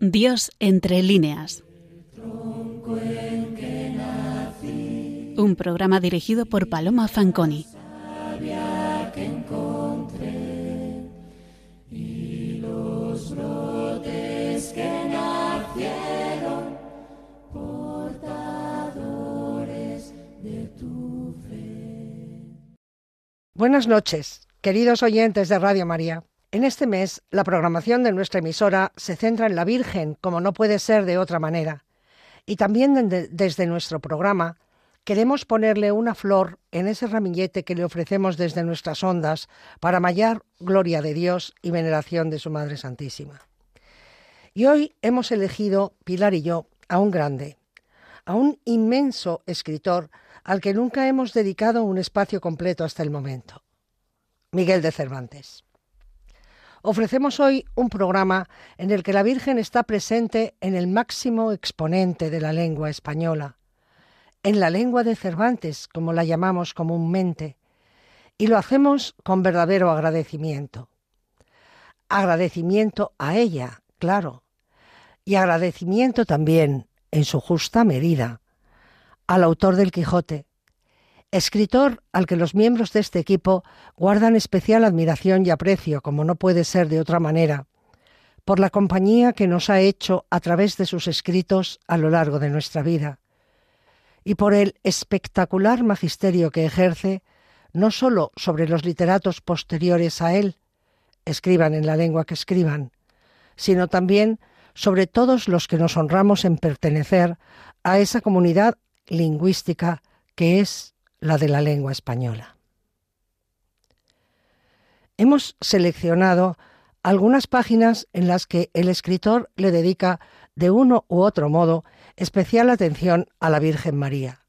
Dios entre líneas. Un programa dirigido por Paloma Fanconi. Buenas noches, queridos oyentes de Radio María. En este mes, la programación de nuestra emisora se centra en la Virgen, como no puede ser de otra manera. Y también de- desde nuestro programa queremos ponerle una flor en ese ramillete que le ofrecemos desde nuestras ondas para mallar gloria de Dios y veneración de su Madre Santísima. Y hoy hemos elegido, Pilar y yo, a un grande, a un inmenso escritor al que nunca hemos dedicado un espacio completo hasta el momento, Miguel de Cervantes. Ofrecemos hoy un programa en el que la Virgen está presente en el máximo exponente de la lengua española, en la lengua de Cervantes, como la llamamos comúnmente, y lo hacemos con verdadero agradecimiento. Agradecimiento a ella, claro, y agradecimiento también, en su justa medida, al autor del Quijote, escritor al que los miembros de este equipo guardan especial admiración y aprecio, como no puede ser de otra manera, por la compañía que nos ha hecho a través de sus escritos a lo largo de nuestra vida, y por el espectacular magisterio que ejerce no sólo sobre los literatos posteriores a él, escriban en la lengua que escriban, sino también sobre todos los que nos honramos en pertenecer a esa comunidad lingüística que es la de la lengua española. Hemos seleccionado algunas páginas en las que el escritor le dedica de uno u otro modo especial atención a la Virgen María.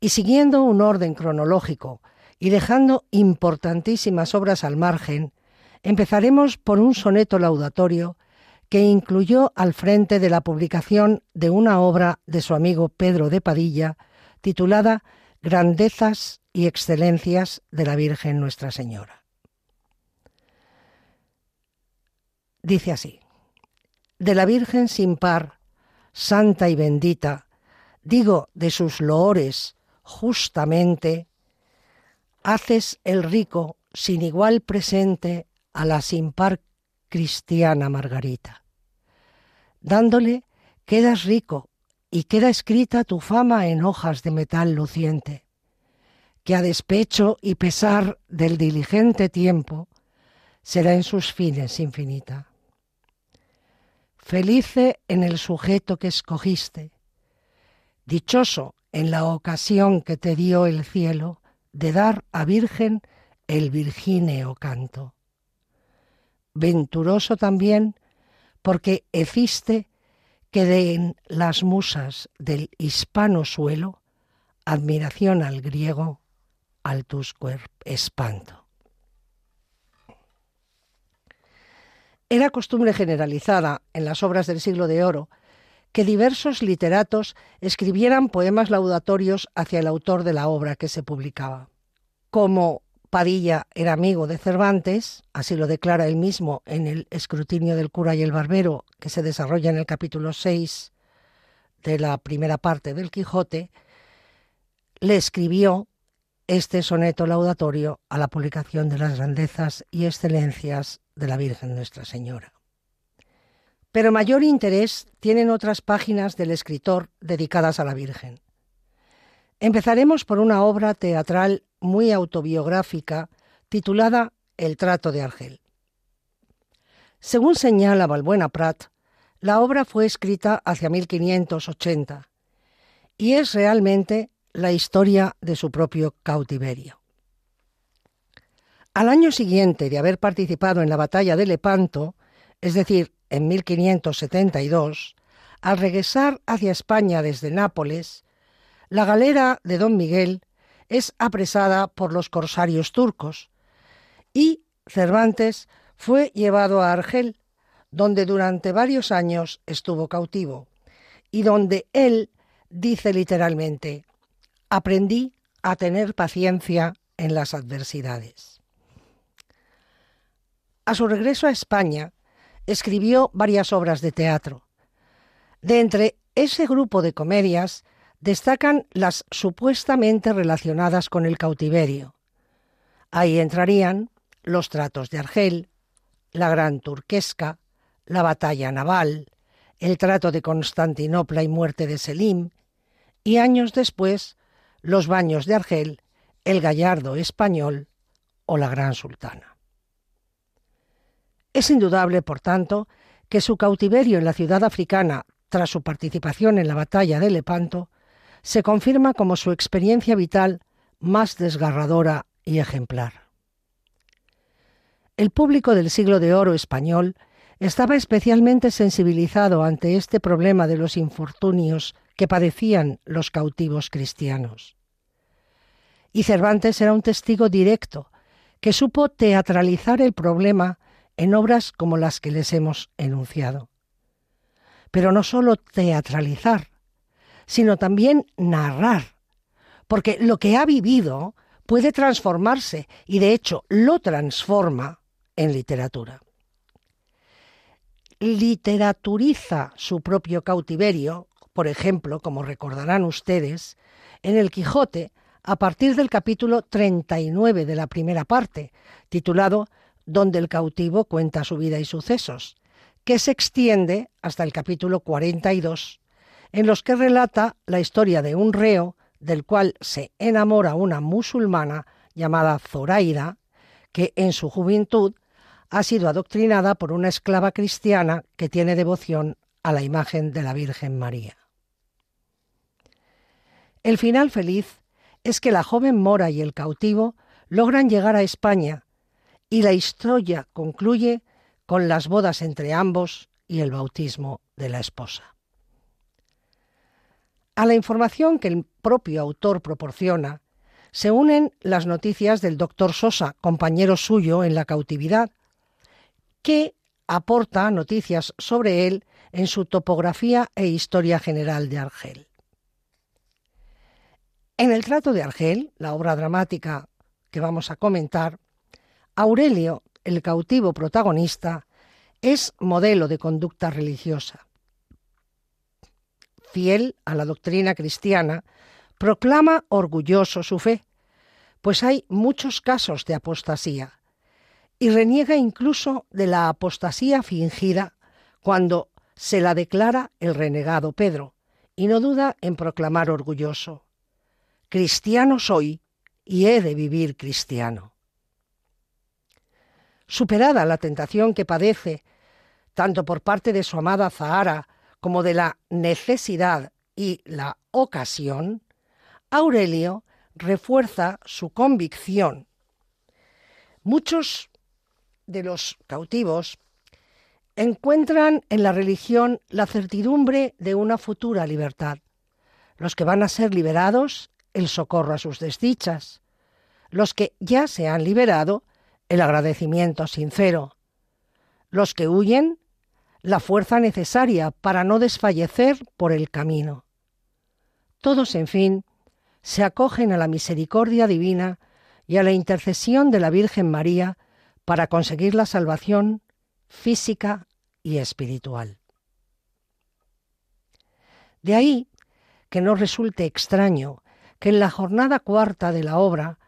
Y siguiendo un orden cronológico y dejando importantísimas obras al margen, empezaremos por un soneto laudatorio que incluyó al frente de la publicación de una obra de su amigo Pedro de Padilla titulada Grandezas y Excelencias de la Virgen Nuestra Señora. Dice así, de la Virgen sin par, santa y bendita, digo de sus loores justamente, haces el rico sin igual presente a la sin par cristiana Margarita. Dándole quedas rico y queda escrita tu fama en hojas de metal luciente, que a despecho y pesar del diligente tiempo será en sus fines infinita. Felice en el sujeto que escogiste, dichoso en la ocasión que te dio el cielo de dar a Virgen el virgíneo canto. Venturoso también porque heciste que den las musas del hispano suelo admiración al griego, al tuscuer espanto. Era costumbre generalizada en las obras del siglo de oro que diversos literatos escribieran poemas laudatorios hacia el autor de la obra que se publicaba. Como Padilla era amigo de Cervantes, así lo declara él mismo en el escrutinio del cura y el barbero, que se desarrolla en el capítulo 6 de la primera parte del Quijote, le escribió este soneto laudatorio a la publicación de las grandezas y excelencias de la Virgen Nuestra Señora. Pero mayor interés tienen otras páginas del escritor dedicadas a la Virgen. Empezaremos por una obra teatral muy autobiográfica titulada El trato de Argel. Según señala Balbuena Prat, la obra fue escrita hacia 1580 y es realmente la historia de su propio cautiverio. Al año siguiente de haber participado en la batalla de Lepanto, es decir, en 1572, al regresar hacia España desde Nápoles, la galera de don Miguel es apresada por los corsarios turcos y Cervantes fue llevado a Argel, donde durante varios años estuvo cautivo y donde él dice literalmente, aprendí a tener paciencia en las adversidades. A su regreso a España, escribió varias obras de teatro. De entre ese grupo de comedias destacan las supuestamente relacionadas con el cautiverio. Ahí entrarían Los tratos de Argel, La Gran Turquesca, La Batalla Naval, El trato de Constantinopla y muerte de Selim, y años después Los baños de Argel, El Gallardo Español o La Gran Sultana. Es indudable, por tanto, que su cautiverio en la ciudad africana tras su participación en la batalla de Lepanto, se confirma como su experiencia vital más desgarradora y ejemplar. El público del siglo de oro español estaba especialmente sensibilizado ante este problema de los infortunios que padecían los cautivos cristianos. Y Cervantes era un testigo directo que supo teatralizar el problema en obras como las que les hemos enunciado pero no solo teatralizar, sino también narrar, porque lo que ha vivido puede transformarse y de hecho lo transforma en literatura. Literaturiza su propio cautiverio, por ejemplo, como recordarán ustedes, en el Quijote a partir del capítulo 39 de la primera parte, titulado Donde el cautivo cuenta su vida y sucesos, que se extiende hasta el capítulo 42, en los que relata la historia de un reo del cual se enamora una musulmana llamada Zoraida, que en su juventud ha sido adoctrinada por una esclava cristiana que tiene devoción a la imagen de la Virgen María. El final feliz es que la joven mora y el cautivo logran llegar a España y la historia concluye con las bodas entre ambos y el bautismo de la esposa. A la información que el propio autor proporciona se unen las noticias del doctor Sosa, compañero suyo en la cautividad, que aporta noticias sobre él en su topografía e historia general de Argel. En el trato de Argel, la obra dramática que vamos a comentar, Aurelio el cautivo protagonista, es modelo de conducta religiosa. Fiel a la doctrina cristiana, proclama orgulloso su fe, pues hay muchos casos de apostasía, y reniega incluso de la apostasía fingida cuando se la declara el renegado Pedro, y no duda en proclamar orgulloso, Cristiano soy y he de vivir cristiano. Superada la tentación que padece, tanto por parte de su amada Zahara como de la necesidad y la ocasión, Aurelio refuerza su convicción. Muchos de los cautivos encuentran en la religión la certidumbre de una futura libertad. Los que van a ser liberados, el socorro a sus desdichas. Los que ya se han liberado, el agradecimiento sincero. Los que huyen, la fuerza necesaria para no desfallecer por el camino. Todos, en fin, se acogen a la misericordia divina y a la intercesión de la Virgen María para conseguir la salvación física y espiritual. De ahí que no resulte extraño que en la jornada cuarta de la obra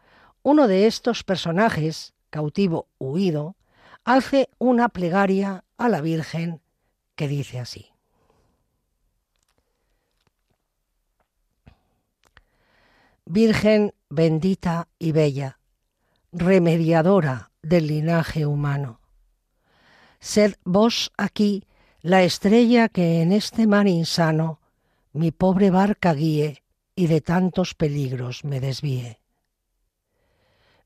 uno de estos personajes cautivo huido, hace una plegaria a la Virgen que dice así. Virgen bendita y bella, remediadora del linaje humano, sed vos aquí la estrella que en este mar insano mi pobre barca guíe y de tantos peligros me desvíe.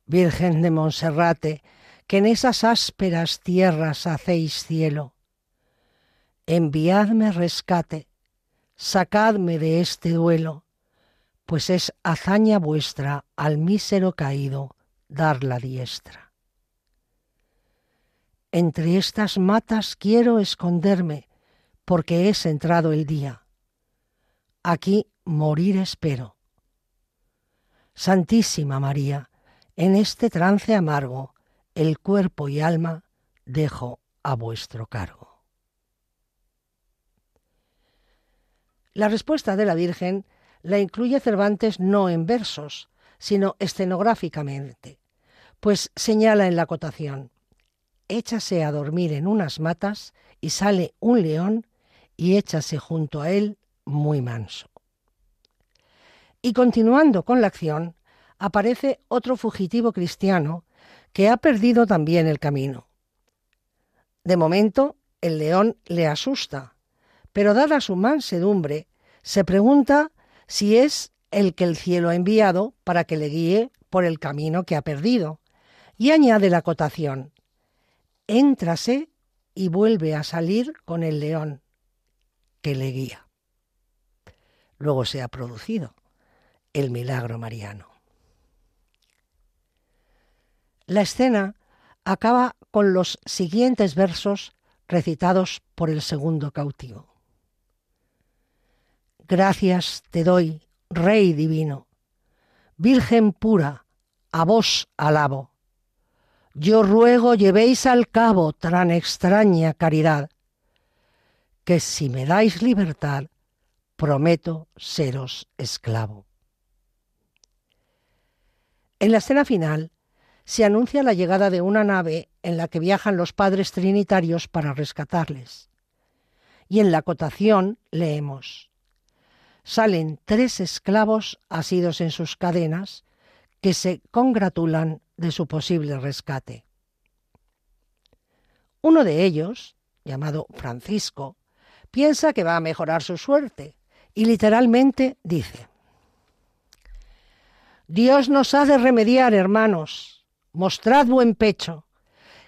Virgen de Monserrate, que en esas ásperas tierras hacéis cielo. Enviadme rescate, sacadme de este duelo, pues es hazaña vuestra al mísero caído dar la diestra. Entre estas matas quiero esconderme, porque es entrado el día. Aquí morir espero. Santísima María, en este trance amargo, el cuerpo y alma dejo a vuestro cargo. La respuesta de la Virgen la incluye Cervantes no en versos, sino escenográficamente, pues señala en la acotación, échase a dormir en unas matas y sale un león y échase junto a él muy manso. Y continuando con la acción, aparece otro fugitivo cristiano que ha perdido también el camino. De momento, el león le asusta, pero dada su mansedumbre, se pregunta si es el que el cielo ha enviado para que le guíe por el camino que ha perdido, y añade la acotación, éntrase y vuelve a salir con el león que le guía. Luego se ha producido el milagro mariano. La escena acaba con los siguientes versos recitados por el segundo cautivo. Gracias te doy, Rey divino, Virgen pura, a vos alabo. Yo ruego llevéis al cabo tan extraña caridad, que si me dais libertad, prometo seros esclavo. En la escena final se anuncia la llegada de una nave en la que viajan los padres trinitarios para rescatarles. Y en la acotación leemos, salen tres esclavos asidos en sus cadenas que se congratulan de su posible rescate. Uno de ellos, llamado Francisco, piensa que va a mejorar su suerte y literalmente dice, Dios nos ha de remediar, hermanos, mostrad buen pecho,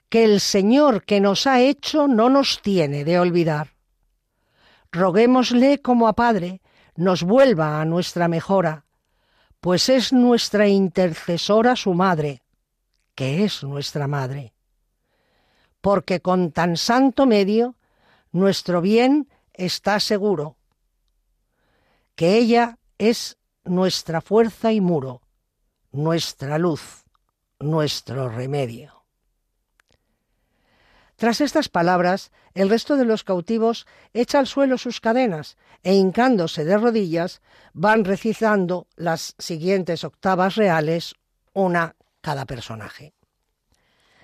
que el Señor que nos ha hecho no nos tiene de olvidar. Roguémosle como a Padre nos vuelva a nuestra mejora, pues es nuestra intercesora su madre, que es nuestra madre. Porque con tan santo medio nuestro bien está seguro, que ella es nuestra fuerza y muro, nuestra luz, nuestro remedio. Tras estas palabras, el resto de los cautivos echa al suelo sus cadenas e hincándose de rodillas van recitando las siguientes octavas reales, una cada personaje.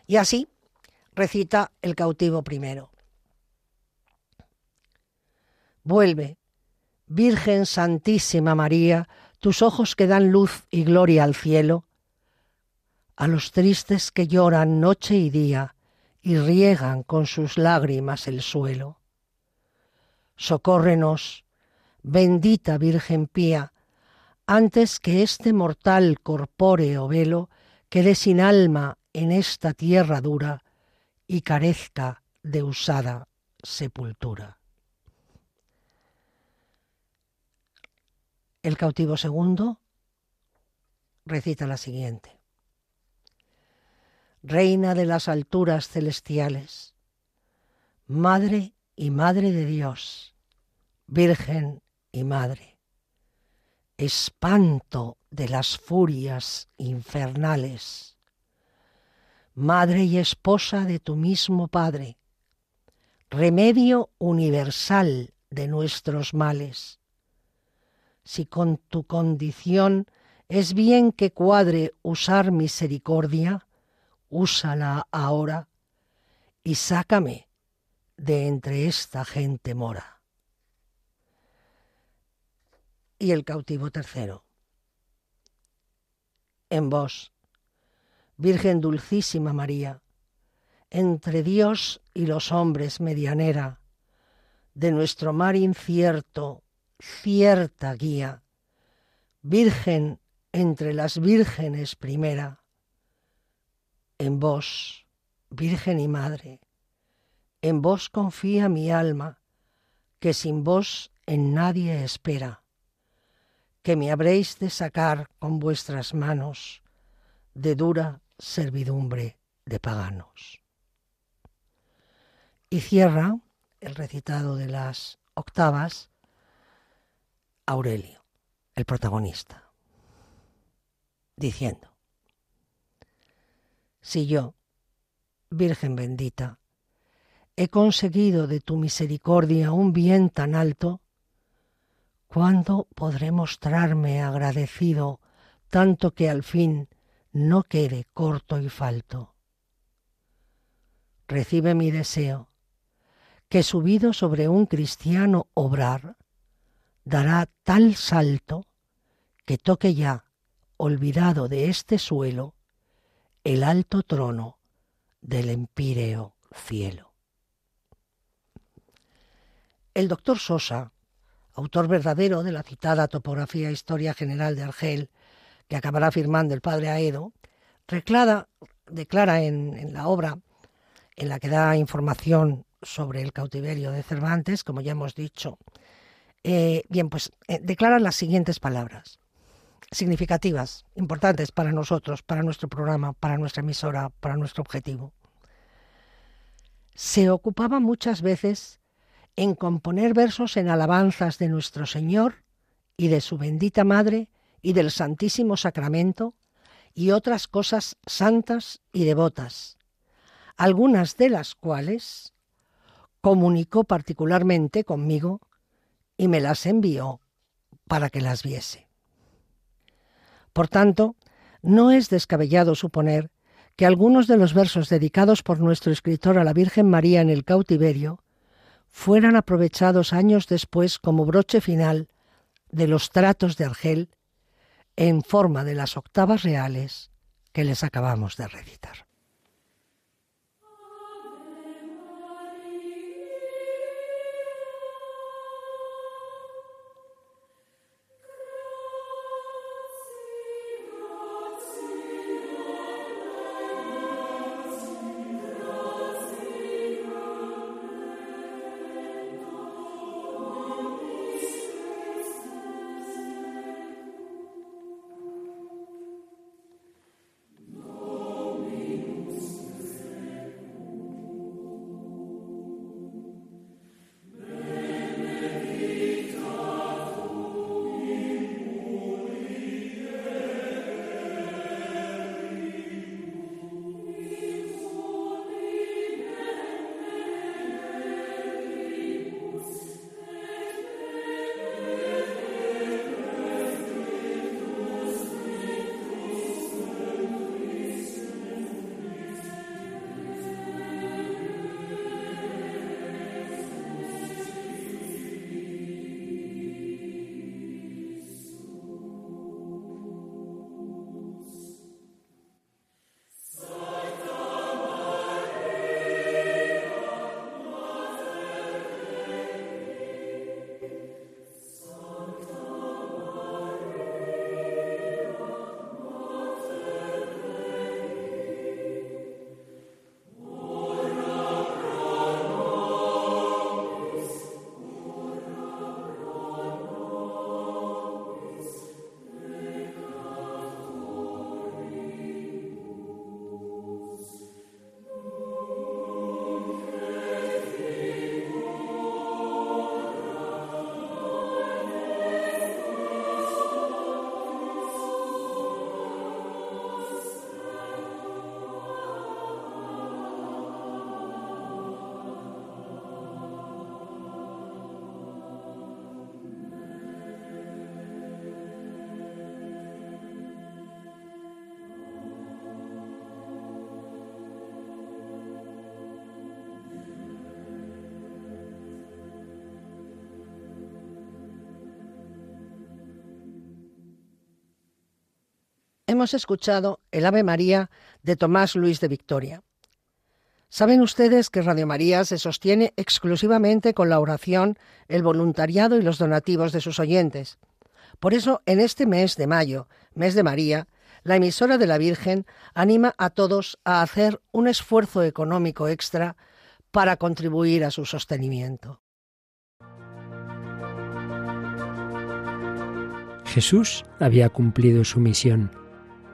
Y así recita el cautivo primero. Vuelve, Virgen Santísima María, tus ojos que dan luz y gloria al cielo, a los tristes que lloran noche y día, y riegan con sus lágrimas el suelo. Socórrenos, bendita Virgen pía, antes que este mortal corpóreo velo quede sin alma en esta tierra dura y carezca de usada sepultura. El cautivo segundo recita la siguiente. Reina de las alturas celestiales, Madre y Madre de Dios, Virgen y Madre, espanto de las furias infernales, Madre y esposa de tu mismo Padre, remedio universal de nuestros males. Si con tu condición es bien que cuadre usar misericordia, úsala ahora y sácame de entre esta gente mora. Y el cautivo tercero. En vos, Virgen Dulcísima María, entre Dios y los hombres medianera, de nuestro mar incierto, cierta guía, Virgen entre las vírgenes primera, en vos, Virgen y Madre, en vos confía mi alma, que sin vos en nadie espera. que me habréis de sacar con vuestras manos de dura servidumbre de paganos. Y cierra el recitado de las octavas Aurelio, el protagonista, diciendo, si yo, Virgen bendita, he conseguido de tu misericordia un bien tan alto, ¿cuándo podré mostrarme agradecido tanto que al fin no quede corto y falto? Recibe mi deseo, que subido sobre un cristiano obrar, dará tal salto que toque ya, olvidado de este suelo, el alto trono del empíreo cielo. El doctor Sosa, autor verdadero de la citada topografía e Historia General de Argel, que acabará firmando el padre Aedo, declara en, la obra en la que da información sobre el cautiverio de Cervantes, como ya hemos dicho, eh, bien, pues eh, declara las siguientes palabras significativas, importantes para nosotros, para nuestro programa, para nuestra emisora, para nuestro objetivo. Se ocupaba muchas veces en componer versos en alabanzas de nuestro Señor y de su bendita Madre y del Santísimo Sacramento y otras cosas santas y devotas, algunas de las cuales comunicó particularmente conmigo y me las envió para que las viese. Por tanto, no es descabellado suponer que algunos de los versos dedicados por nuestro escritor a la Virgen María en el cautiverio fueran aprovechados años después como broche final de los tratos de Argel en forma de las octavas reales que les acabamos de recitar. Hemos escuchado el Ave María de Tomás Luis de Victoria. Saben ustedes que Radio María se sostiene exclusivamente con la oración, el voluntariado y los donativos de sus oyentes. Por eso, en este mes de mayo, mes de María, la emisora de la Virgen anima a todos a hacer un esfuerzo económico extra para contribuir a su sostenimiento. Jesús había cumplido su misión.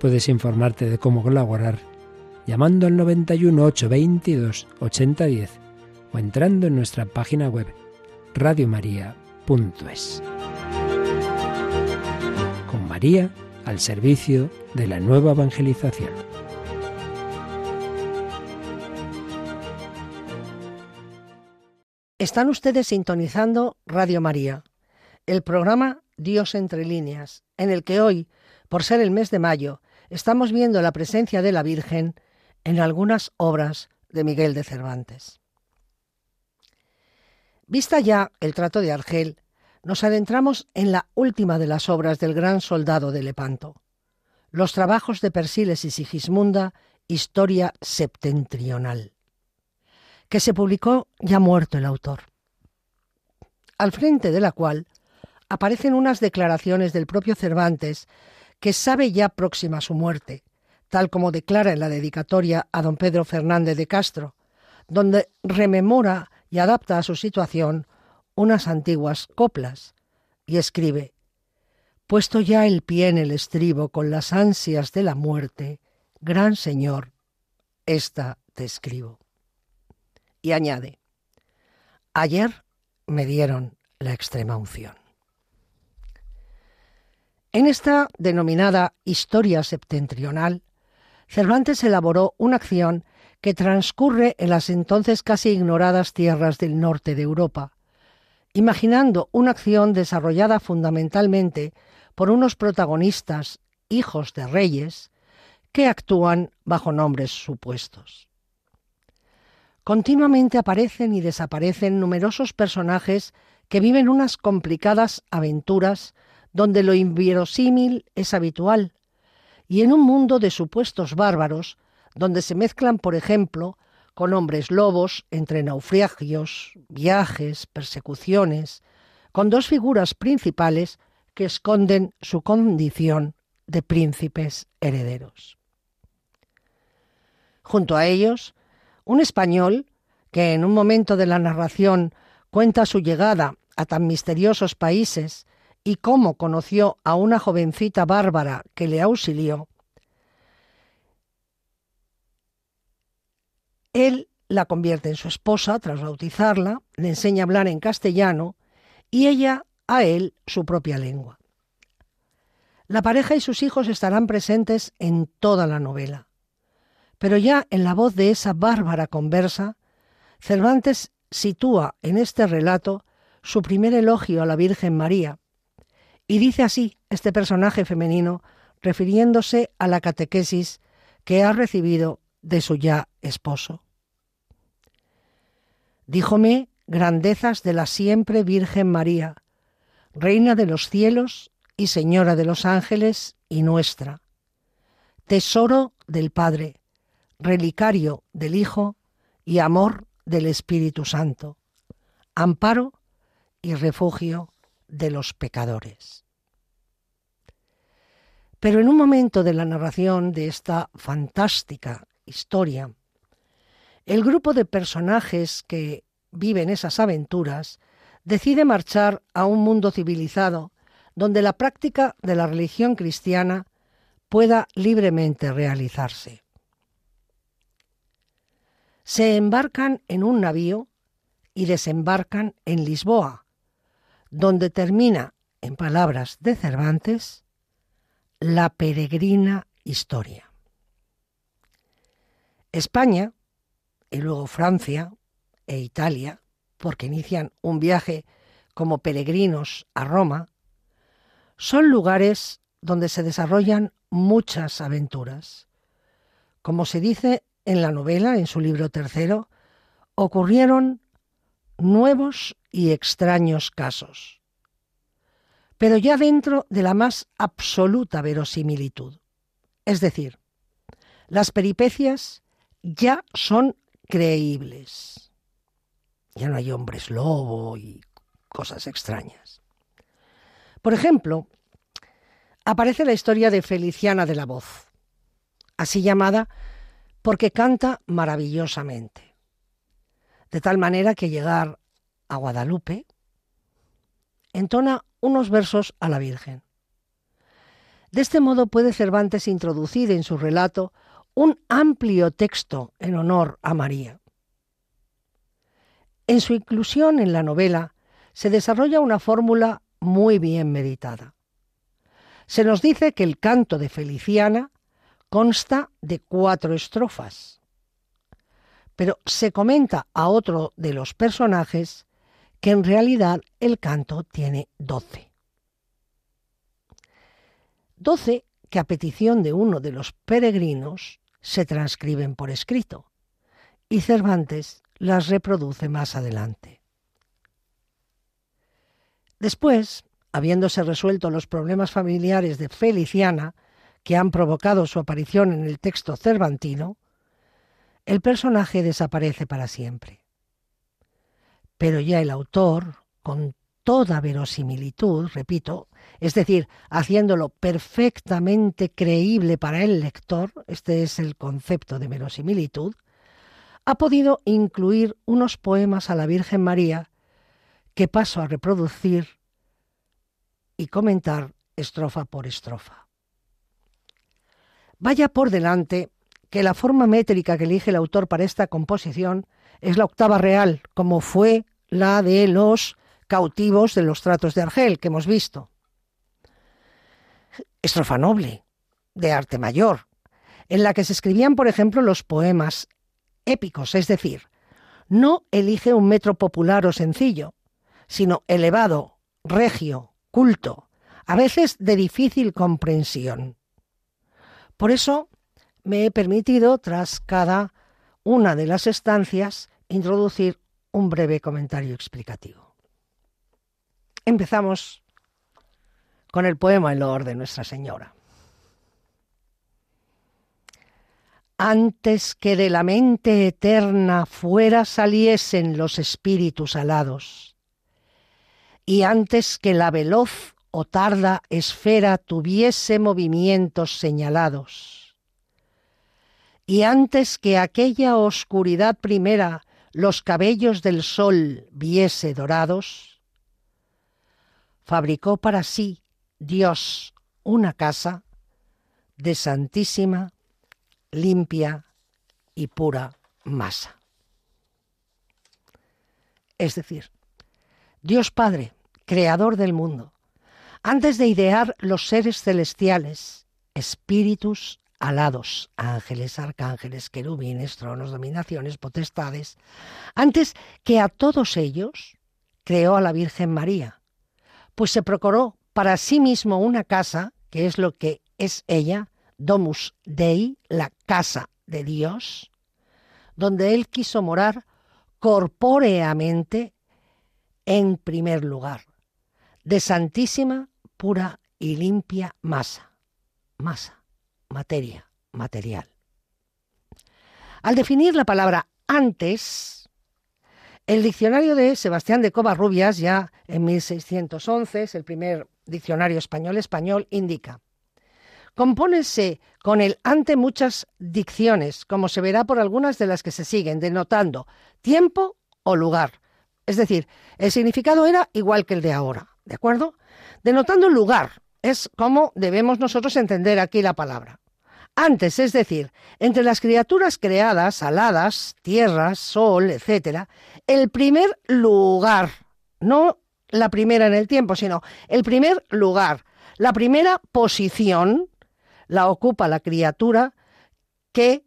Puedes informarte de cómo colaborar llamando al 91 822 8010 o entrando en nuestra página web radiomaria.es. Con María al servicio de la nueva evangelización. Están ustedes sintonizando Radio María, el programa Dios entre líneas, en el que hoy, por ser el mes de mayo, estamos viendo la presencia de la Virgen en algunas obras de Miguel de Cervantes. Vista ya el trato de Argel, nos adentramos en la última de las obras del gran soldado de Lepanto, los trabajos de Persiles y Sigismunda, Historia septentrional que se publicó ya muerto el autor, al frente de la cual aparecen unas declaraciones del propio Cervantes que sabe ya próxima su muerte, tal como declara en la dedicatoria a don Pedro Fernández de Castro, donde rememora y adapta a su situación unas antiguas coplas, y escribe Puesto ya el pie en el estribo con las ansias de la muerte, gran Señor, esta te escribo y añade, ayer me dieron la extrema unción. En esta denominada historia septentrional, Cervantes elaboró una acción que transcurre en las entonces casi ignoradas tierras del norte de Europa, imaginando una acción desarrollada fundamentalmente por unos protagonistas, hijos de reyes, que actúan bajo nombres supuestos. Continuamente aparecen y desaparecen numerosos personajes que viven unas complicadas aventuras donde lo inverosímil es habitual, y en un mundo de supuestos bárbaros, donde se mezclan, por ejemplo, con hombres lobos entre naufragios, viajes, persecuciones, con dos figuras principales que esconden su condición de príncipes herederos. Junto a ellos un español que en un momento de la narración cuenta su llegada a tan misteriosos países y cómo conoció a una jovencita bárbara que le auxilió, él la convierte en su esposa tras bautizarla, le enseña a hablar en castellano y ella a él su propia lengua. La pareja y sus hijos estarán presentes en toda la novela. Pero ya en la voz de esa bárbara conversa, Cervantes sitúa en este relato su primer elogio a la Virgen María, y dice así este personaje femenino refiriéndose a la catequesis que ha recibido de su ya esposo. Díjome grandezas de la siempre Virgen María, Reina de los cielos y Señora de los ángeles y nuestra, tesoro del Padre, relicario del Hijo y amor del Espíritu Santo, amparo y refugio de los pecadores. Pero en un momento de la narración de esta fantástica historia, el grupo de personajes que viven esas aventuras decide marchar a un mundo civilizado donde la práctica de la religión cristiana pueda libremente realizarse se embarcan en un navío y desembarcan en Lisboa, donde termina en palabras de Cervantes, la peregrina historia. España y luego Francia e Italia, porque inician un viaje como peregrinos a Roma, son lugares donde se desarrollan muchas aventuras. Como se dice en la novela, en su libro tercero, ocurrieron nuevos y extraños casos, pero ya dentro de la más absoluta verosimilitud. Es decir, las peripecias ya son creíbles. Ya no hay hombres lobo y cosas extrañas. Por ejemplo, aparece la historia de Feliciana de la Voz, así llamada porque canta maravillosamente. De tal manera que llegar a Guadalupe entona unos versos a la Virgen. De este modo puede Cervantes introducir en su relato un amplio texto en honor a María. En su inclusión en la novela se desarrolla una fórmula muy bien meditada. Se nos dice que el canto de Feliciana consta de cuatro estrofas, pero se comenta a otro de los personajes que en realidad el canto tiene doce. Doce que a petición de uno de los peregrinos se transcriben por escrito, y Cervantes las reproduce más adelante. Después, habiéndose resuelto los problemas familiares de Feliciana, que han provocado su aparición en el texto cervantino, el personaje desaparece para siempre. Pero ya el autor, con toda verosimilitud, repito, es decir, haciéndolo perfectamente creíble para el lector, este es el concepto de verosimilitud, ha podido incluir unos poemas a la Virgen María que paso a reproducir y comentar estrofa por estrofa. Vaya por delante que la forma métrica que elige el autor para esta composición es la octava real, como fue la de los cautivos de los tratos de Argel que hemos visto. Estrofa noble, de arte mayor, en la que se escribían, por ejemplo, los poemas épicos, es decir, no elige un metro popular o sencillo, sino elevado, regio, culto, a veces de difícil comprensión. Por eso me he permitido, tras cada una de las estancias, introducir un breve comentario explicativo. Empezamos con el poema El loor de Nuestra Señora. Antes que de la mente eterna fuera saliesen los espíritus alados, y antes que la veloz o tarda esfera tuviese movimientos señalados, y antes que aquella oscuridad primera los cabellos del sol viese dorados, fabricó para sí Dios una casa de santísima, limpia y pura masa. Es decir, Dios Padre, creador del mundo, antes de idear los seres celestiales, espíritus alados, ángeles, arcángeles, querubines, tronos, dominaciones, potestades, antes que a todos ellos creó a la Virgen María, pues se procuró para sí mismo una casa, que es lo que es ella, Domus Dei, la casa de Dios, donde él quiso morar corpóreamente en primer lugar, de santísima, pura y limpia masa, masa, materia, material. Al definir la palabra antes, el diccionario de Sebastián de Covarrubias, ya en 1611, es el primer diccionario español español, indica compónese con el ante muchas dicciones, como se verá por algunas de las que se siguen, denotando tiempo o lugar. Es decir, el significado era igual que el de ahora, ¿de acuerdo? Denotando lugar, es como debemos nosotros entender aquí la palabra. Antes, es decir, entre las criaturas creadas, aladas, tierras, sol, etc., el primer lugar, no la primera en el tiempo, sino el primer lugar, la primera posición la ocupa la criatura que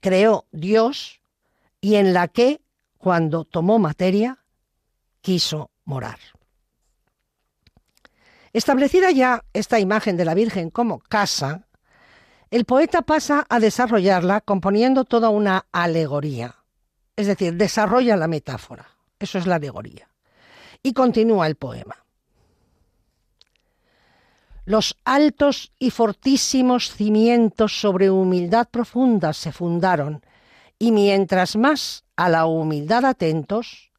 creó Dios y en la que, cuando tomó materia, quiso morar. Establecida ya esta imagen de la Virgen como casa, el poeta pasa a desarrollarla componiendo toda una alegoría, es decir, desarrolla la metáfora, eso es la alegoría, y continúa el poema. Los altos y fortísimos cimientos sobre humildad profunda se fundaron, y mientras más a la humildad atentos,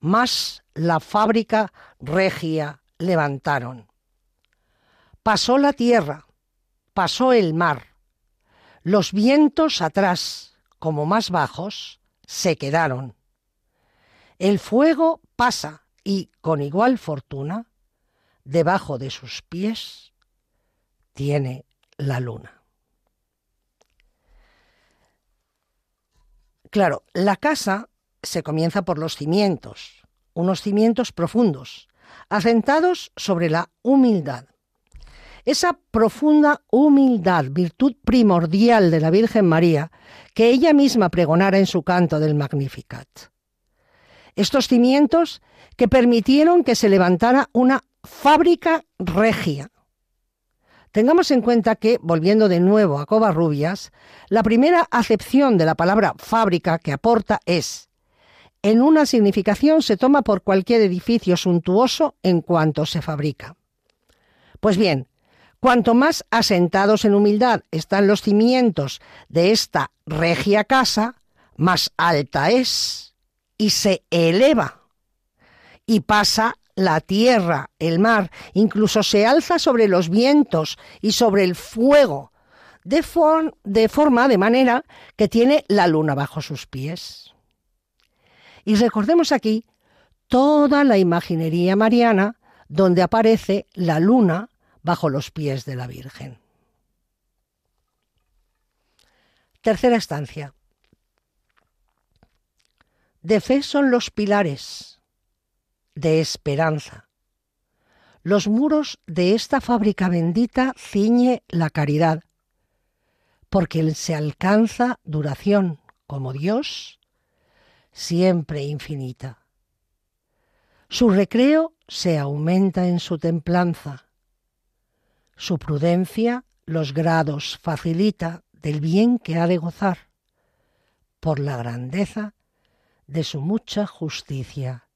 más la fábrica regia levantaron. Pasó la tierra, pasó el mar, los vientos atrás, como más bajos, se quedaron. El fuego pasa y, con igual fortuna, debajo de sus pies tiene la luna. Claro, la casa se comienza por los cimientos, unos cimientos profundos, asentados sobre la humildad. Esa profunda humildad, virtud primordial de la Virgen María, que ella misma pregonara en su canto del Magnificat. Estos cimientos que permitieron que se levantara una fábrica regia. Tengamos en cuenta que, volviendo de nuevo a Covarrubias, la primera acepción de la palabra fábrica que aporta es en una significación se toma por cualquier edificio suntuoso en cuanto se fabrica. Pues bien, cuanto más asentados en humildad están los cimientos de esta regia casa, más alta es y se eleva y pasa la tierra, el mar, incluso se alza sobre los vientos y sobre el fuego, de, de forma, de manera que tiene la luna bajo sus pies. Y recordemos aquí toda la imaginería mariana donde aparece la luna bajo los pies de la Virgen. Tercera estancia. De fe son los pilares, de esperanza. Los muros de esta fábrica bendita ciñe la caridad, porque se alcanza duración como Dios, siempre infinita. Su recreo se aumenta en su templanza, su prudencia los grados facilita del bien que ha de gozar, por la grandeza de su mucha justicia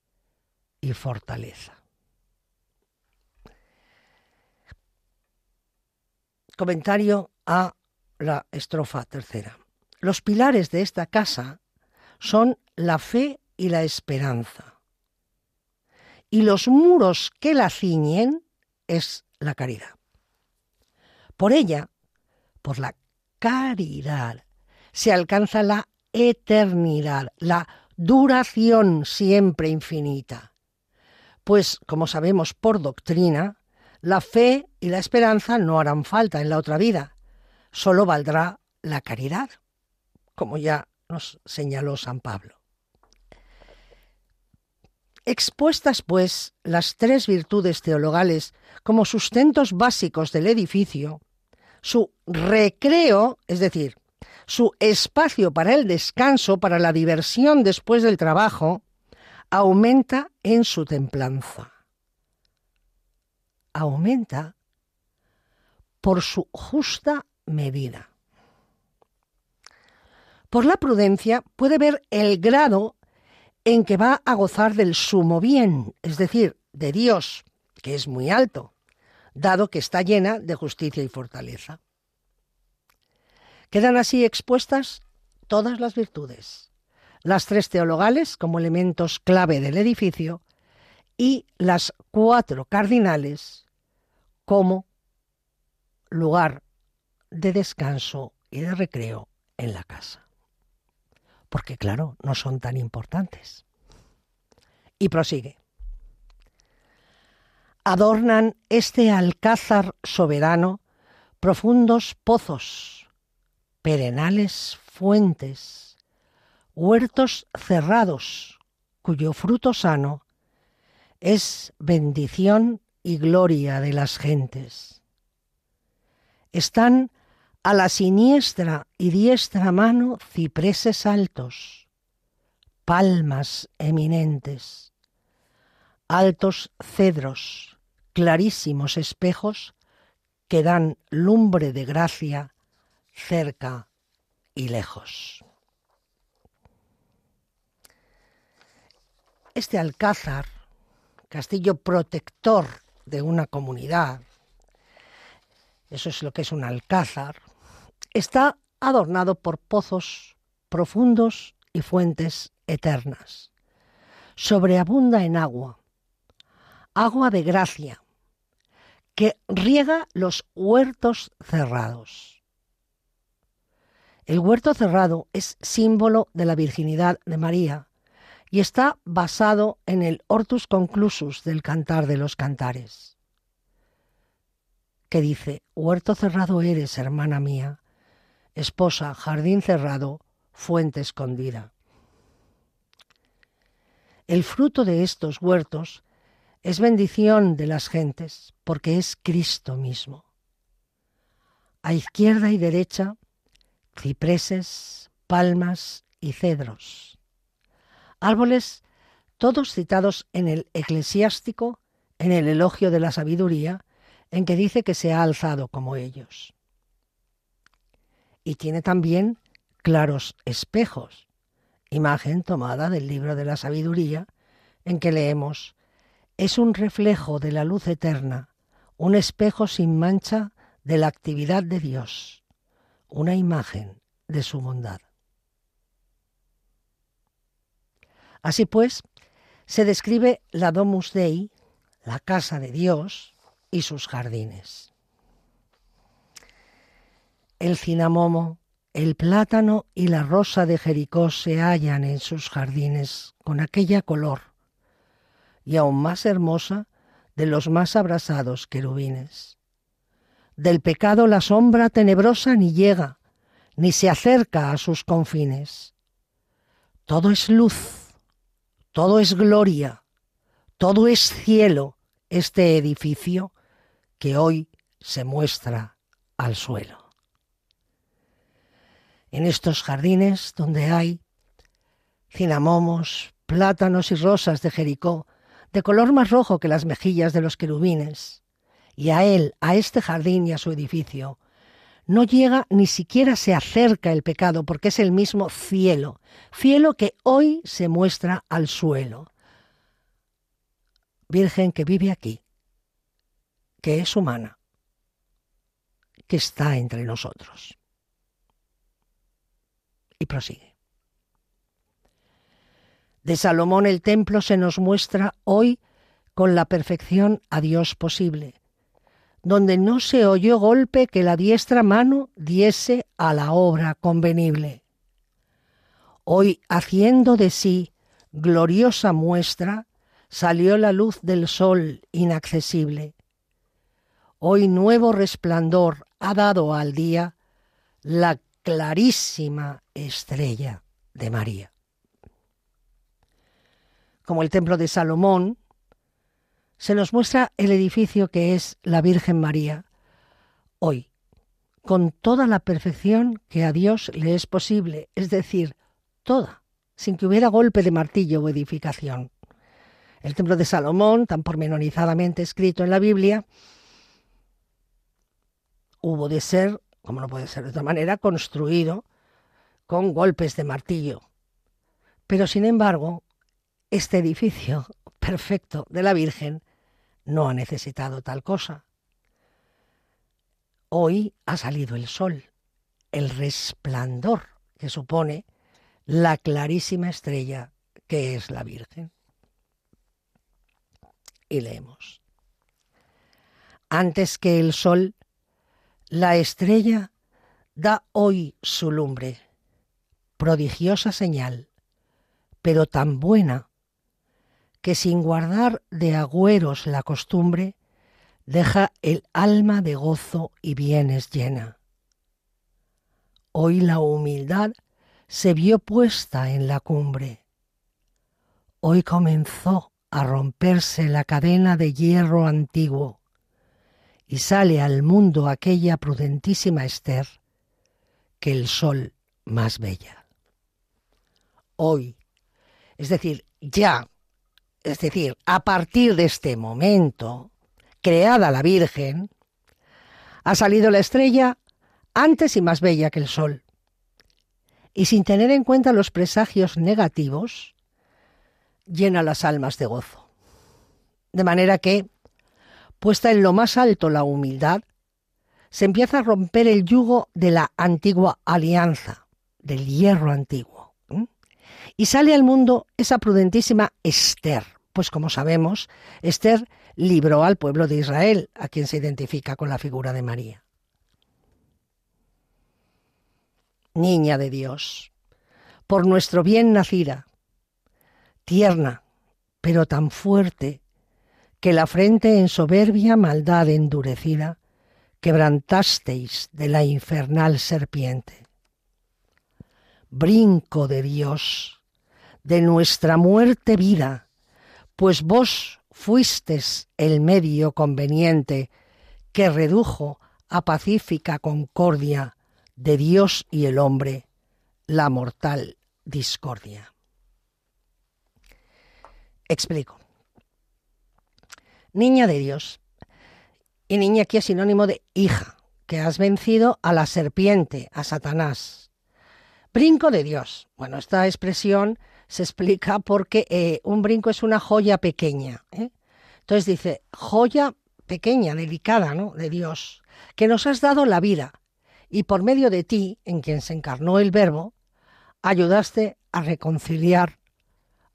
y fortaleza. Comentario a la estrofa tercera. Los pilares de esta casa son la fe y la esperanza. Y los muros que la ciñen es la caridad. Por ella, por la caridad, se alcanza la eternidad, la duración siempre infinita pues como sabemos por doctrina, la fe y la esperanza no harán falta en la otra vida, solo valdrá la caridad, como ya nos señaló San Pablo. Expuestas, pues, las tres virtudes teologales como sustentos básicos del edificio, su recreo, es decir, su espacio para el descanso, para la diversión después del trabajo, aumenta en su templanza. Aumenta por su justa medida. Por la prudencia puede ver el grado en que va a gozar del sumo bien, es decir, de Dios, que es muy alto, dado que está llena de justicia y fortaleza. Quedan así expuestas todas las virtudes, las tres teologales como elementos clave del edificio y las cuatro cardinales como lugar de descanso y de recreo en la casa. Porque claro, no son tan importantes. Y prosigue. Adornan este alcázar soberano profundos pozos, perenales fuentes, huertos cerrados, cuyo fruto sano es bendición y gloria de las gentes. Están a la siniestra y diestra mano cipreses altos, palmas eminentes, altos cedros, clarísimos espejos que dan lumbre de gracia cerca y lejos. Este alcázar, castillo protector de una comunidad, eso es lo que es un alcázar, está adornado por pozos profundos y fuentes eternas. Sobreabunda en agua, agua de gracia, que riega los huertos cerrados. El huerto cerrado es símbolo de la virginidad de María y está basado en el Hortus Conclusus del Cantar de los Cantares, que dice, Huerto cerrado eres, hermana mía, esposa, jardín cerrado, fuente escondida. El fruto de estos huertos es bendición de las gentes, porque es Cristo mismo. A izquierda y derecha, cipreses, palmas y cedros. Árboles todos citados en el eclesiástico, en el elogio de la sabiduría, en que dice que se ha alzado como ellos. Y tiene también claros espejos, imagen tomada del libro de la sabiduría, en que leemos es un reflejo de la luz eterna, un espejo sin mancha de la actividad de Dios, una imagen de su bondad. Así pues, se describe la Domus Dei, la casa de Dios, y sus jardines. El cinamomo, el plátano y la rosa de Jericó se hallan en sus jardines con aquella color y aún más hermosa de los más abrasados querubines. Del pecado la sombra tenebrosa ni llega, ni se acerca a sus confines. Todo es luz, todo es gloria, todo es cielo, este edificio que hoy se muestra al suelo. En estos jardines donde hay cinamomos, plátanos y rosas de Jericó, de color más rojo que las mejillas de los querubines. Y a él, a este jardín y a su edificio, no llega ni siquiera se acerca el pecado, porque es el mismo cielo, cielo que hoy se muestra al suelo. Virgen que vive aquí, que es humana, que está entre nosotros. Y prosigue. De Salomón el templo se nos muestra hoy con la perfección a Dios posible, donde no se oyó golpe que la diestra mano diese a la obra convenible. Hoy, haciendo de sí gloriosa muestra, salió la luz del sol inaccesible. Hoy nuevo resplandor ha dado al día la clarísima estrella de María como el Templo de Salomón, se nos muestra el edificio que es la Virgen María, hoy, con toda la perfección que a Dios le es posible, es decir, toda, sin que hubiera golpe de martillo o edificación. El templo de Salomón, tan pormenorizadamente escrito en la Biblia, hubo de ser, como no puede ser de otra manera, construido con golpes de martillo. Pero sin embargo, este edificio perfecto de la Virgen no ha necesitado tal cosa. Hoy ha salido el sol, el resplandor que supone la clarísima estrella que es la Virgen. Y leemos. Antes que el sol, la estrella da hoy su lumbre, prodigiosa señal, pero tan buena que sin guardar de agüeros la costumbre, deja el alma de gozo y bienes llena. Hoy la humildad se vio puesta en la cumbre. Hoy comenzó a romperse la cadena de hierro antiguo y sale al mundo aquella prudentísima Esther que el sol más bella. Hoy, es decir, ya, es decir, a partir de este momento, creada la Virgen, ha salido la estrella antes y más bella que el sol. Y sin tener en cuenta los presagios negativos, llena las almas de gozo. De manera que, puesta en lo más alto la humildad, se empieza a romper el yugo de la antigua alianza, del hierro antiguo. Y sale al mundo esa prudentísima Esther, pues como sabemos, Esther libró al pueblo de Israel, a quien se identifica con la figura de María. Niña de Dios, por nuestro bien nacida, tierna, pero tan fuerte, que la frente en soberbia maldad endurecida, quebrantasteis de la infernal serpiente. Brinco de Dios, de nuestra muerte vida, pues vos fuistes el medio conveniente que redujo a pacífica concordia de Dios y el hombre la mortal discordia. Explico. Niña de Dios. Y niña aquí es sinónimo de hija, que has vencido a la serpiente, a Satanás. Brinco de Dios. Bueno, esta expresión se explica porque eh, un brinco es una joya pequeña. ¿eh? Entonces dice, joya pequeña, delicada, ¿no? De Dios, que nos has dado la vida y por medio de ti, en quien se encarnó el Verbo, ayudaste a reconciliar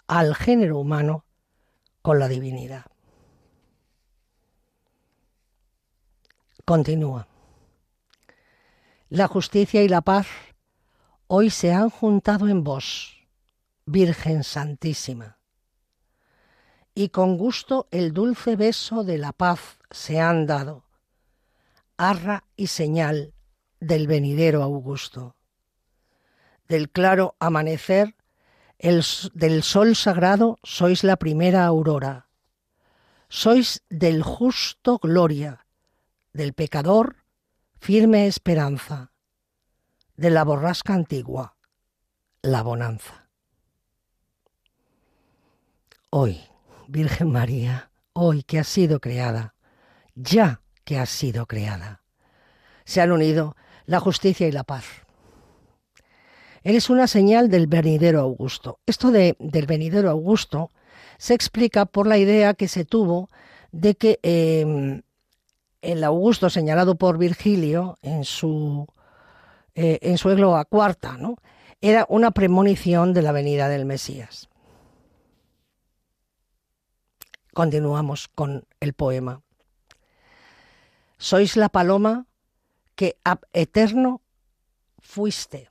al género humano con la divinidad. Continúa. La justicia y la paz hoy se han juntado en vos Virgen Santísima. Y con gusto el dulce beso de la paz se han dado, arra y señal del venidero Augusto. Del claro amanecer, el, del sol sagrado sois la primera aurora. Sois del justo gloria, del pecador firme esperanza, de la borrasca antigua, la bonanza. Hoy, Virgen María, hoy que has sido creada, ya que has sido creada, se han unido la justicia y la paz. Eres una señal del venidero Augusto. Esto de, del venidero Augusto se explica por la idea que se tuvo de que em, el Augusto señalado por Virgilio en su, eh, en su égloga cuarta, ¿no? era una premonición de la venida del Mesías. Continuamos con el poema. Sois la paloma que ab eterno fuiste,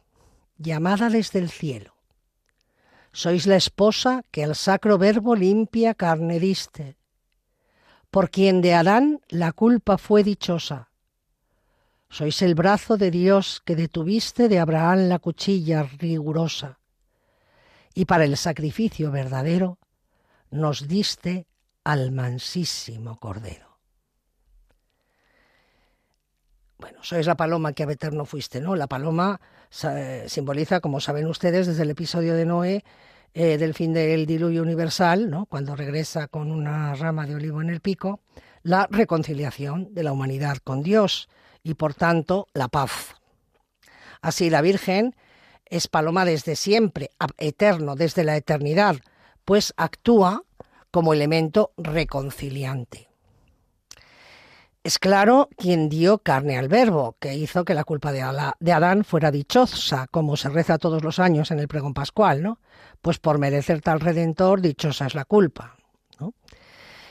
llamada desde el cielo. Sois la esposa que al sacro verbo limpia carne diste, por quien de Adán la culpa fue dichosa. Sois el brazo de Dios que detuviste de Abraham la cuchilla rigurosa, y para el sacrificio verdadero nos diste al mansísimo Cordero. Bueno, sois la paloma que a eterno fuiste, ¿no? La paloma simboliza, como saben ustedes, desde el episodio de Noé, eh, del fin del diluvio universal, ¿no? cuando regresa con una rama de olivo en el pico, la reconciliación de la humanidad con Dios y por tanto la paz. Así la Virgen es paloma desde siempre, eterno, desde la eternidad, pues actúa como elemento reconciliante. Es claro quien dio carne al verbo, que hizo que la culpa de, Adán fuera dichosa, como se reza todos los años en el pregón pascual, ¿no? Pues por merecer tal redentor, dichosa es la culpa.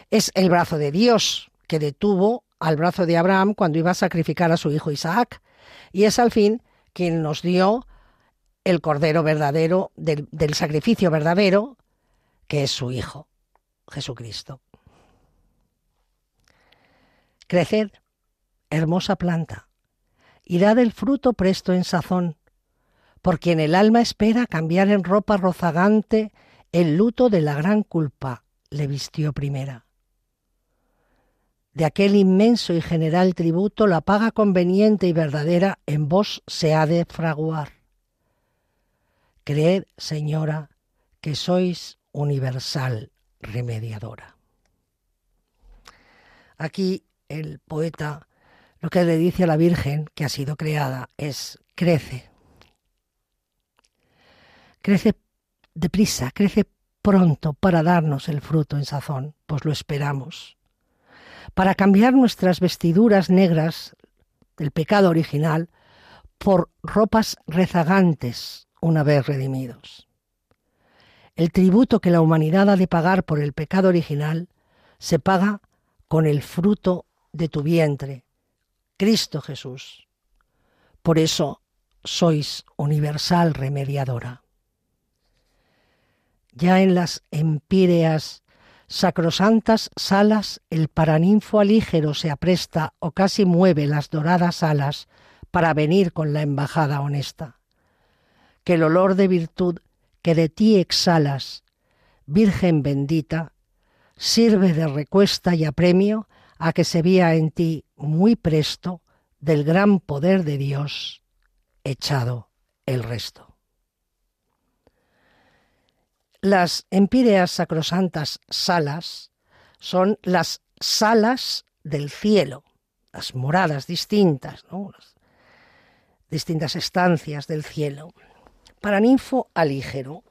Es el brazo de Dios que detuvo al brazo de Abraham cuando iba a sacrificar a su hijo Isaac, y es al fin quien nos dio el cordero verdadero del sacrificio verdadero, que es su hijo. Jesucristo. Creced, hermosa planta, y dad el fruto presto en sazón, por quien el alma espera cambiar en ropa rozagante el luto de la gran culpa, le vistió primera. De aquel inmenso y general tributo la paga conveniente y verdadera en vos se ha de fraguar. Creed, señora, que sois universal remediadora. Aquí el poeta lo que le dice a la Virgen que ha sido creada es crece. Crece deprisa, crece pronto para darnos el fruto en sazón, pues lo esperamos. Para cambiar nuestras vestiduras negras del pecado original por ropas rezagantes una vez redimidos. El tributo que la humanidad ha de pagar por el pecado original se paga con el fruto de tu vientre, Cristo Jesús. Por eso sois universal remediadora. Ya en las empíreas sacrosantas salas el paraninfo alígero se apresta o casi mueve las doradas alas para venir con la embajada honesta. Que el olor de virtud que de ti exhalas, Virgen bendita, sirve de recuesta y apremio a que se vea en ti muy presto del gran poder de Dios echado el resto. Las empíreas sacrosantas salas son las salas del cielo, las moradas distintas, las distintas estancias del cielo. Paraninfo alígero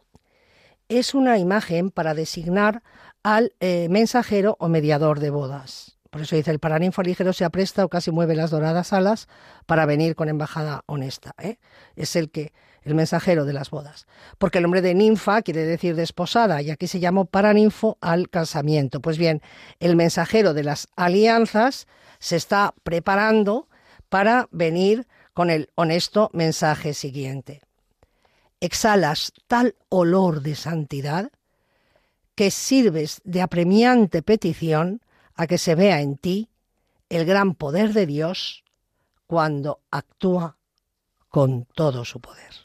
es una imagen para designar al eh, mensajero o mediador de bodas. Por eso dice, el paraninfo alígero se apresta o casi mueve las doradas alas para venir con embajada honesta. ¿eh? Es el que el mensajero de las bodas. Porque el nombre de ninfa quiere decir desposada y aquí se llamó paraninfo al casamiento. Pues bien, el mensajero de las alianzas se está preparando para venir con el honesto mensaje siguiente exhalas tal olor de santidad que sirves de apremiante petición a que se vea en ti el gran poder de Dios cuando actúa con todo su poder.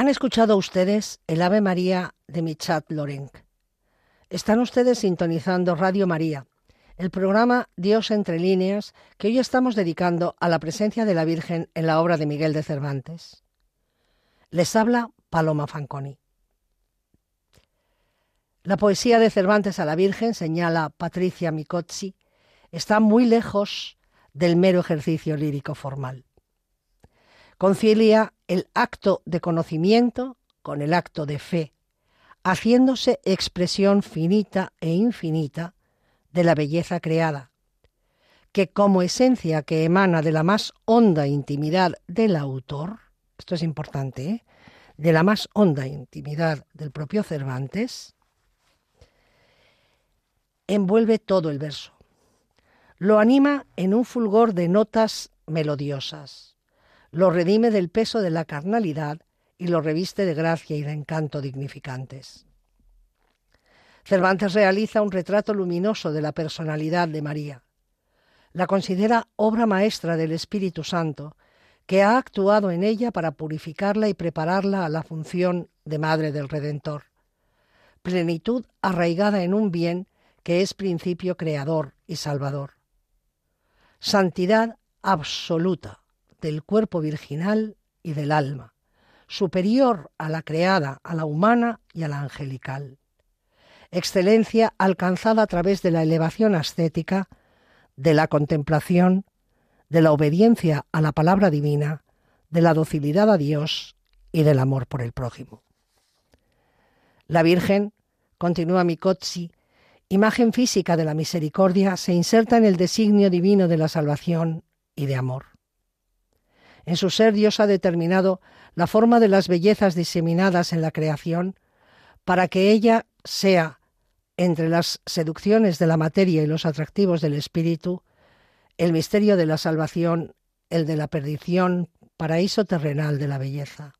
Han escuchado ustedes el Ave María de Michat Lorenc. Están ustedes sintonizando Radio María, el programa Dios entre líneas que hoy estamos dedicando a la presencia de la Virgen en la obra de Miguel de Cervantes. Les habla Paloma Fanconi. La poesía de Cervantes a la Virgen, señala Patricia Micozzi, está muy lejos del mero ejercicio lírico formal. Concilia el acto de conocimiento con el acto de fe, haciéndose expresión finita e infinita de la belleza creada, que como esencia que emana de la más honda intimidad del autor, esto es importante, ¿eh? de la más honda intimidad del propio Cervantes, envuelve todo el verso. Lo anima en un fulgor de notas melodiosas. Lo redime del peso de la carnalidad y lo reviste de gracia y de encanto dignificantes. Cervantes realiza un retrato luminoso de la personalidad de María. La considera obra maestra del Espíritu Santo, que ha actuado en ella para purificarla y prepararla a la función de Madre del Redentor. Plenitud arraigada en un bien que es principio creador y salvador. Santidad absoluta del cuerpo virginal y del alma superior a la creada, a la humana y a la angelical. Excelencia alcanzada a través de la elevación ascética, de la contemplación, de la obediencia a la palabra divina, de la docilidad a Dios y del amor por el prójimo. La Virgen, continúa Micozzi, imagen física de la misericordia, se inserta en el designio divino de la salvación y de amor. En su ser Dios ha determinado la forma de las bellezas diseminadas en la creación para que ella sea, entre las seducciones de la materia y los atractivos del espíritu, el misterio de la salvación, el de la perdición, paraíso terrenal de la belleza.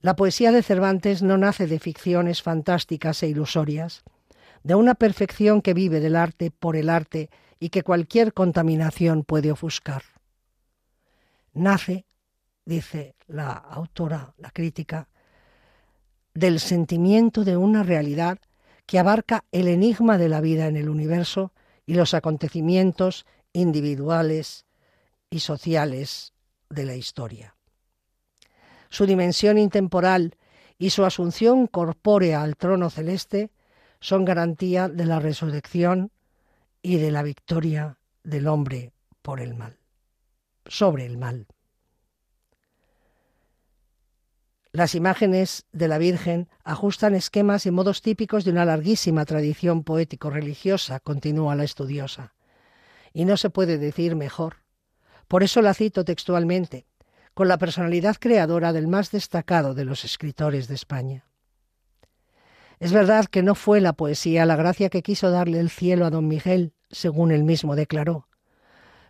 La poesía de Cervantes no nace de ficciones fantásticas e ilusorias, de una perfección que vive del arte por el arte y que cualquier contaminación puede ofuscar nace, dice la autora, la crítica, del sentimiento de una realidad que abarca el enigma de la vida en el universo y los acontecimientos individuales y sociales de la historia. Su dimensión intemporal y su asunción corpórea al trono celeste son garantía de la resurrección y de la victoria del hombre por el mal sobre el mal. Las imágenes de la Virgen ajustan esquemas y modos típicos de una larguísima tradición poético-religiosa, continúa la estudiosa. Y no se puede decir mejor. Por eso la cito textualmente, con la personalidad creadora del más destacado de los escritores de España. Es verdad que no fue la poesía la gracia que quiso darle el cielo a don Miguel, según él mismo declaró.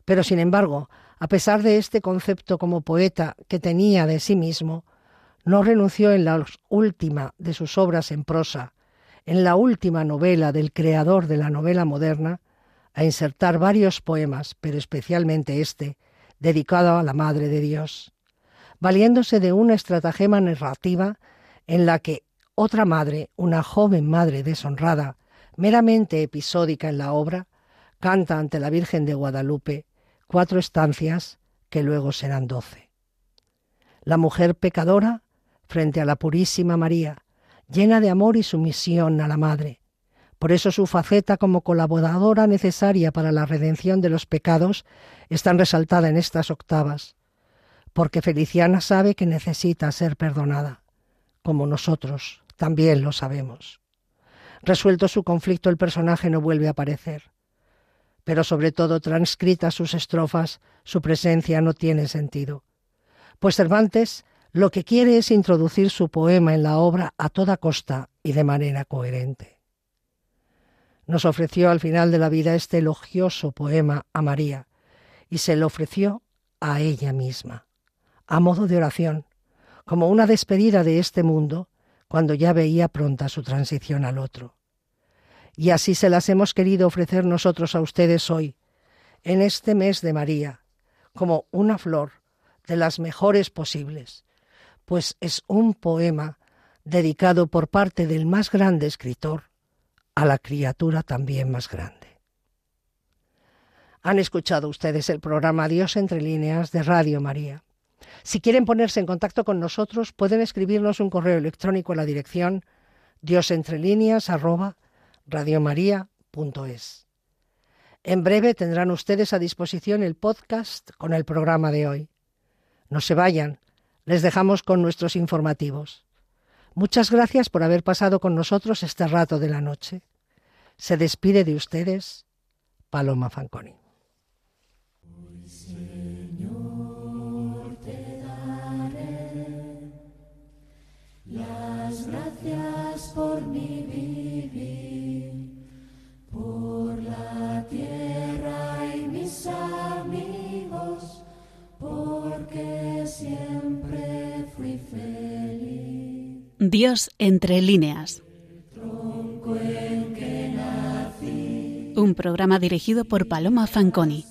Pero, sin embargo, a pesar de este concepto como poeta que tenía de sí mismo, no renunció en la última de sus obras en prosa, en la última novela del creador de la novela moderna, a insertar varios poemas, pero especialmente este, dedicado a la Madre de Dios, valiéndose de una estratagema narrativa en la que otra madre, una joven madre deshonrada, meramente episódica en la obra, canta ante la Virgen de Guadalupe cuatro estancias que luego serán doce. La mujer pecadora frente a la purísima María, llena de amor y sumisión a la Madre. Por eso su faceta como colaboradora necesaria para la redención de los pecados está resaltada en estas octavas, porque Feliciana sabe que necesita ser perdonada, como nosotros también lo sabemos. Resuelto su conflicto, el personaje no vuelve a aparecer pero sobre todo transcritas sus estrofas, su presencia no tiene sentido. Pues Cervantes lo que quiere es introducir su poema en la obra a toda costa y de manera coherente. Nos ofreció al final de la vida este elogioso poema a María y se lo ofreció a ella misma, a modo de oración, como una despedida de este mundo cuando ya veía pronta su transición al otro y así se las hemos querido ofrecer nosotros a ustedes hoy, en este mes de María, como una flor de las mejores posibles, pues es un poema dedicado por parte del más grande escritor a la criatura también más grande. Han escuchado ustedes el programa Dios entre líneas de Radio María. Si quieren ponerse en contacto con nosotros, pueden escribirnos un correo electrónico a la dirección diosentrelíneas@radiomaria.es. En breve tendrán ustedes a disposición el podcast con el programa de hoy. No se vayan, les dejamos con nuestros informativos. Muchas gracias por haber pasado con nosotros este rato de la noche. Se despide de ustedes Paloma Fanconi. Por mi vivir, tierra y mis amigos, porque siempre fui feliz. Dios entre líneas. Tronco en que nací, Un programa dirigido por Paloma Fanconi.